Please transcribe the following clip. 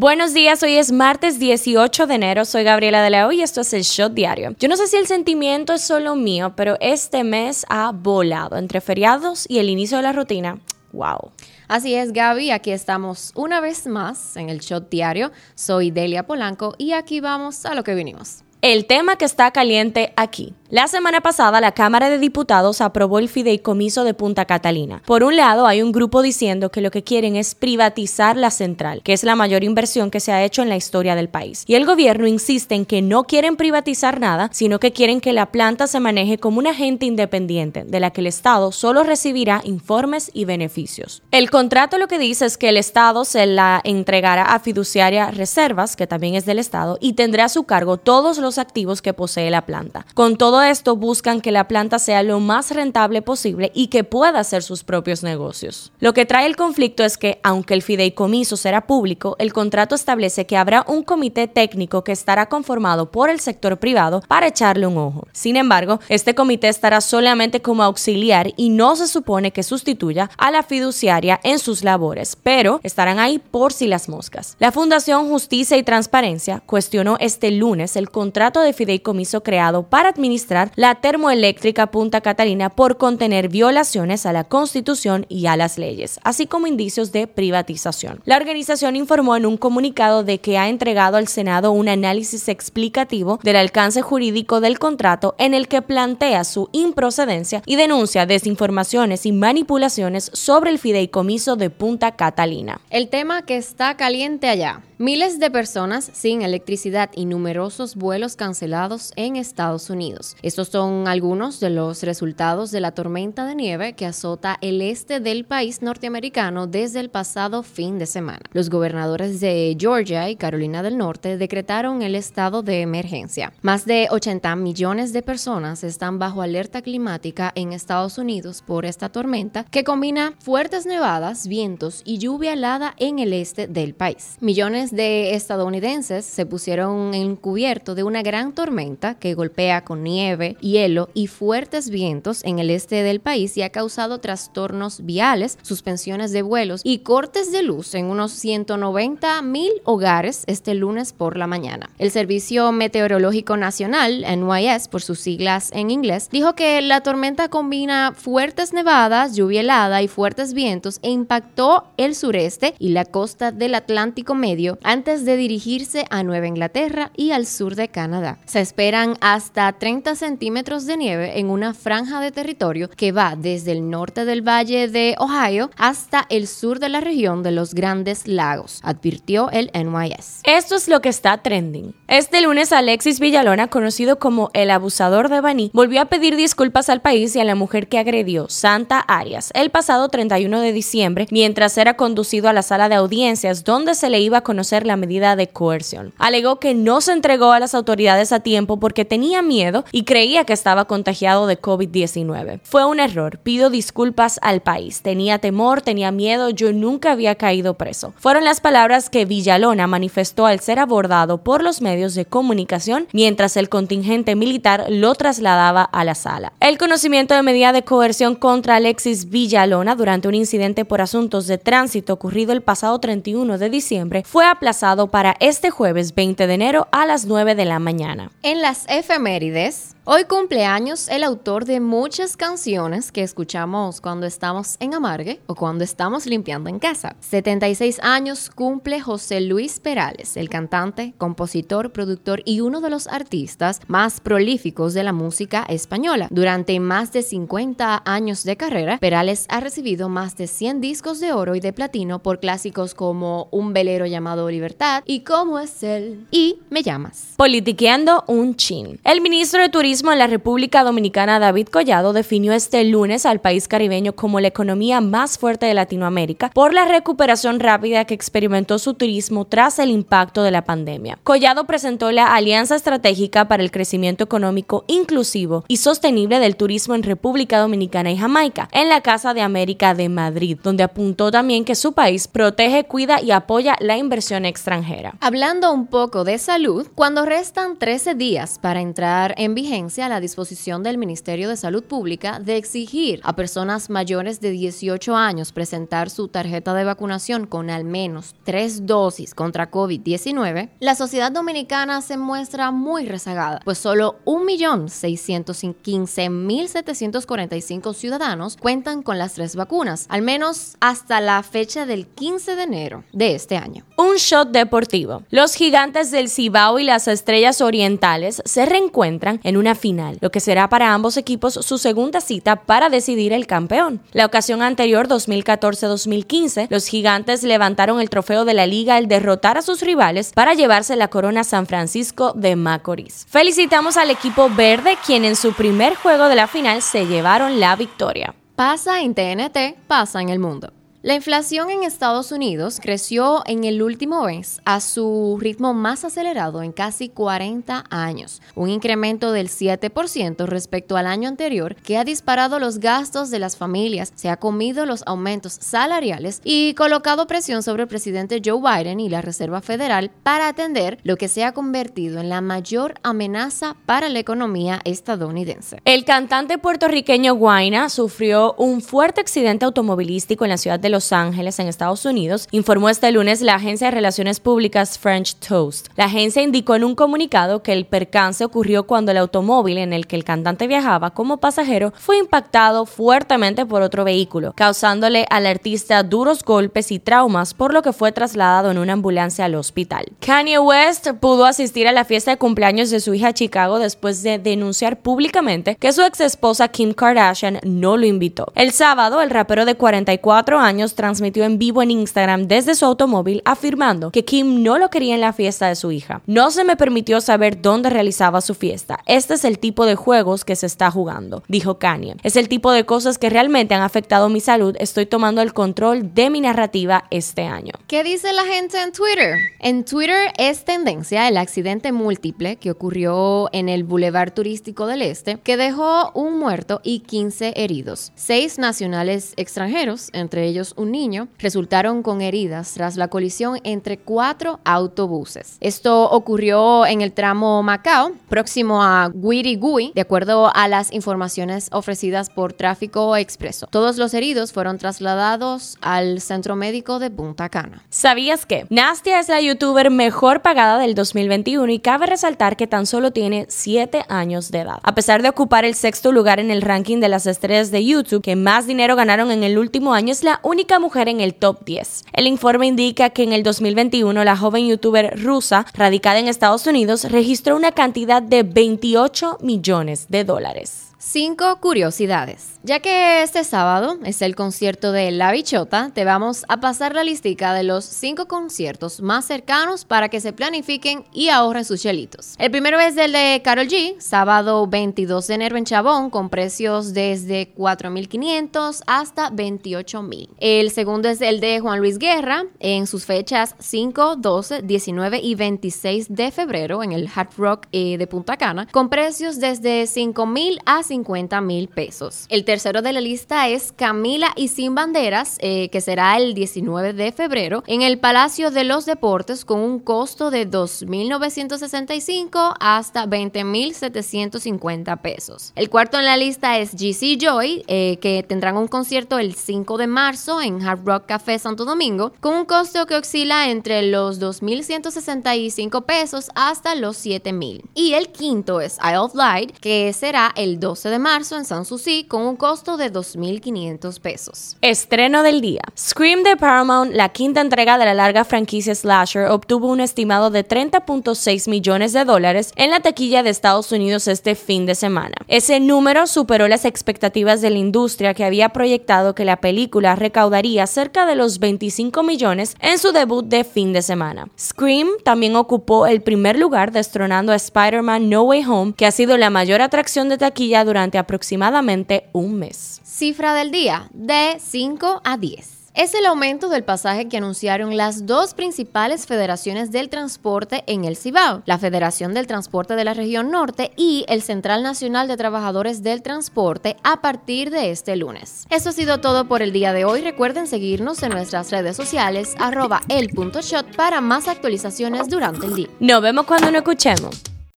Buenos días, hoy es martes 18 de enero, soy Gabriela de Leo y esto es el Shot Diario. Yo no sé si el sentimiento es solo mío, pero este mes ha volado entre feriados y el inicio de la rutina. ¡Wow! Así es, Gaby, aquí estamos una vez más en el Shot Diario. Soy Delia Polanco y aquí vamos a lo que vinimos. El tema que está caliente aquí. La semana pasada la Cámara de Diputados aprobó el fideicomiso de Punta Catalina. Por un lado, hay un grupo diciendo que lo que quieren es privatizar la central, que es la mayor inversión que se ha hecho en la historia del país. Y el gobierno insiste en que no quieren privatizar nada, sino que quieren que la planta se maneje como un agente independiente, de la que el Estado solo recibirá informes y beneficios. El contrato lo que dice es que el Estado se la entregará a fiduciaria Reservas, que también es del Estado, y tendrá a su cargo todos los activos que posee la planta. Con todo esto buscan que la planta sea lo más rentable posible y que pueda hacer sus propios negocios. Lo que trae el conflicto es que, aunque el fideicomiso será público, el contrato establece que habrá un comité técnico que estará conformado por el sector privado para echarle un ojo. Sin embargo, este comité estará solamente como auxiliar y no se supone que sustituya a la fiduciaria en sus labores, pero estarán ahí por si las moscas. La Fundación Justicia y Transparencia cuestionó este lunes el contrato de fideicomiso creado para administrar la termoeléctrica Punta Catalina por contener violaciones a la Constitución y a las leyes, así como indicios de privatización. La organización informó en un comunicado de que ha entregado al Senado un análisis explicativo del alcance jurídico del contrato en el que plantea su improcedencia y denuncia desinformaciones y manipulaciones sobre el fideicomiso de Punta Catalina. El tema que está caliente allá. Miles de personas sin electricidad y numerosos vuelos cancelados en Estados Unidos. Estos son algunos de los resultados de la tormenta de nieve que azota el este del país norteamericano desde el pasado fin de semana. Los gobernadores de Georgia y Carolina del Norte decretaron el estado de emergencia. Más de 80 millones de personas están bajo alerta climática en Estados Unidos por esta tormenta que combina fuertes nevadas, vientos y lluvia helada en el este del país. Millones de estadounidenses se pusieron en cubierto de una gran tormenta que golpea con nieve, hielo y fuertes vientos en el este del país y ha causado trastornos viales, suspensiones de vuelos y cortes de luz en unos 190 mil hogares este lunes por la mañana. El Servicio Meteorológico Nacional, NYS por sus siglas en inglés, dijo que la tormenta combina fuertes nevadas, lluvia helada y fuertes vientos e impactó el sureste y la costa del Atlántico Medio antes de dirigirse a Nueva Inglaterra y al sur de Canadá. Se esperan hasta 30 centímetros de nieve en una franja de territorio que va desde el norte del valle de Ohio hasta el sur de la región de los Grandes Lagos, advirtió el NYS. Esto es lo que está trending. Este lunes Alexis Villalona, conocido como el abusador de Baní, volvió a pedir disculpas al país y a la mujer que agredió, Santa Arias, el pasado 31 de diciembre, mientras era conducido a la sala de audiencias donde se le iba a conocer la medida de coerción. Alegó que no se entregó a las autoridades a tiempo porque tenía miedo y creía que estaba contagiado de COVID-19. Fue un error, pido disculpas al país. Tenía temor, tenía miedo, yo nunca había caído preso. Fueron las palabras que Villalona manifestó al ser abordado por los medios de comunicación mientras el contingente militar lo trasladaba a la sala. El conocimiento de medida de coerción contra Alexis Villalona durante un incidente por asuntos de tránsito ocurrido el pasado 31 de diciembre fue aplazado para este jueves 20 de enero a las 9 de la mañana. En las efemérides, Hoy cumpleaños el autor de muchas canciones que escuchamos cuando estamos en Amargue o cuando estamos limpiando en casa. 76 años cumple José Luis Perales, el cantante, compositor, productor y uno de los artistas más prolíficos de la música española. Durante más de 50 años de carrera, Perales ha recibido más de 100 discos de oro y de platino por clásicos como Un velero llamado Libertad y Cómo es él y Me llamas. Politiqueando un chin. El ministro de Turismo en la República Dominicana, David Collado, definió este lunes al país caribeño como la economía más fuerte de Latinoamérica por la recuperación rápida que experimentó su turismo tras el impacto de la pandemia. Collado presentó la Alianza Estratégica para el Crecimiento Económico Inclusivo y Sostenible del Turismo en República Dominicana y Jamaica, en la Casa de América de Madrid, donde apuntó también que su país protege, cuida y apoya la inversión extranjera. Hablando un poco de salud, cuando restan 13 días para entrar en vigencia, vigencia la disposición del Ministerio de Salud Pública de exigir a personas mayores de 18 años presentar su tarjeta de vacunación con al menos tres dosis contra COVID-19, la sociedad dominicana se muestra muy rezagada, pues solo 1.615.745 ciudadanos cuentan con las tres vacunas, al menos hasta la fecha del 15 de enero de este año. Un shot deportivo. Los gigantes del Cibao y las estrellas orientales se reencuentran en una final, lo que será para ambos equipos su segunda cita para decidir el campeón. La ocasión anterior, 2014-2015, los gigantes levantaron el trofeo de la liga al derrotar a sus rivales para llevarse la corona San Francisco de Macorís. Felicitamos al equipo verde, quien en su primer juego de la final se llevaron la victoria. Pasa en TNT, pasa en el mundo. La inflación en Estados Unidos creció en el último mes a su ritmo más acelerado en casi 40 años, un incremento del 7% respecto al año anterior que ha disparado los gastos de las familias, se ha comido los aumentos salariales y colocado presión sobre el presidente Joe Biden y la Reserva Federal para atender lo que se ha convertido en la mayor amenaza para la economía estadounidense. El cantante puertorriqueño Guaina sufrió un fuerte accidente automovilístico en la ciudad de los Ángeles, en Estados Unidos, informó este lunes la agencia de relaciones públicas French Toast. La agencia indicó en un comunicado que el percance ocurrió cuando el automóvil en el que el cantante viajaba como pasajero fue impactado fuertemente por otro vehículo, causándole al artista duros golpes y traumas, por lo que fue trasladado en una ambulancia al hospital. Kanye West pudo asistir a la fiesta de cumpleaños de su hija Chicago después de denunciar públicamente que su ex esposa Kim Kardashian no lo invitó. El sábado, el rapero de 44 años transmitió en vivo en Instagram desde su automóvil afirmando que Kim no lo quería en la fiesta de su hija. No se me permitió saber dónde realizaba su fiesta. Este es el tipo de juegos que se está jugando, dijo Kanye. Es el tipo de cosas que realmente han afectado mi salud. Estoy tomando el control de mi narrativa este año. ¿Qué dice la gente en Twitter? En Twitter es tendencia el accidente múltiple que ocurrió en el Boulevard Turístico del Este, que dejó un muerto y 15 heridos. Seis nacionales extranjeros, entre ellos un niño, resultaron con heridas tras la colisión entre cuatro autobuses. Esto ocurrió en el tramo Macao, próximo a Guirigui, de acuerdo a las informaciones ofrecidas por Tráfico Expreso. Todos los heridos fueron trasladados al centro médico de Punta Cana. ¿Sabías que? Nastia es la youtuber mejor pagada del 2021 y cabe resaltar que tan solo tiene 7 años de edad. A pesar de ocupar el sexto lugar en el ranking de las estrellas de YouTube que más dinero ganaron en el último año, es la única mujer en el top 10. El informe indica que en el 2021 la joven youtuber rusa, radicada en Estados Unidos, registró una cantidad de 28 millones de dólares. Cinco curiosidades. Ya que este sábado es el concierto de La Bichota, te vamos a pasar la listica de los cinco conciertos más cercanos para que se planifiquen y ahorren sus chelitos. El primero es el de Carol G, sábado 22 de enero en Chabón, con precios desde 4.500 hasta 28.000. El segundo es el de Juan Luis Guerra, en sus fechas 5, 12, 19 y 26 de febrero en el Hard Rock eh, de Punta Cana, con precios desde 5.000 a 50 mil pesos. El tercero de la lista es Camila y Sin Banderas, eh, que será el 19 de febrero en el Palacio de los Deportes con un costo de 2.965 hasta 20.750 pesos. El cuarto en la lista es GC Joy, eh, que tendrán un concierto el 5 de marzo en Hard Rock Café Santo Domingo con un costo que oscila entre los 2.165 pesos hasta los 7.000. Y el quinto es Isle of Light, que será el 12 de marzo en Sanssouci con un costo de 2.500 pesos. Estreno del día. Scream de Paramount, la quinta entrega de la larga franquicia Slasher, obtuvo un estimado de 30.6 millones de dólares en la taquilla de Estados Unidos este fin de semana. Ese número superó las expectativas de la industria que había proyectado que la película recaudaría cerca de los 25 millones en su debut de fin de semana. Scream también ocupó el primer lugar destronando a Spider-Man No Way Home, que ha sido la mayor atracción de taquilla aproximadamente un mes. Cifra del día, de 5 a 10 es el aumento del pasaje que anunciaron las dos principales federaciones del transporte en el Cibao, la Federación del Transporte de la Región Norte y el Central Nacional de Trabajadores del Transporte a partir de este lunes. Eso ha sido todo por el día de hoy. Recuerden seguirnos en nuestras redes sociales arroba el.shot para más actualizaciones durante el día. Nos vemos cuando nos escuchemos.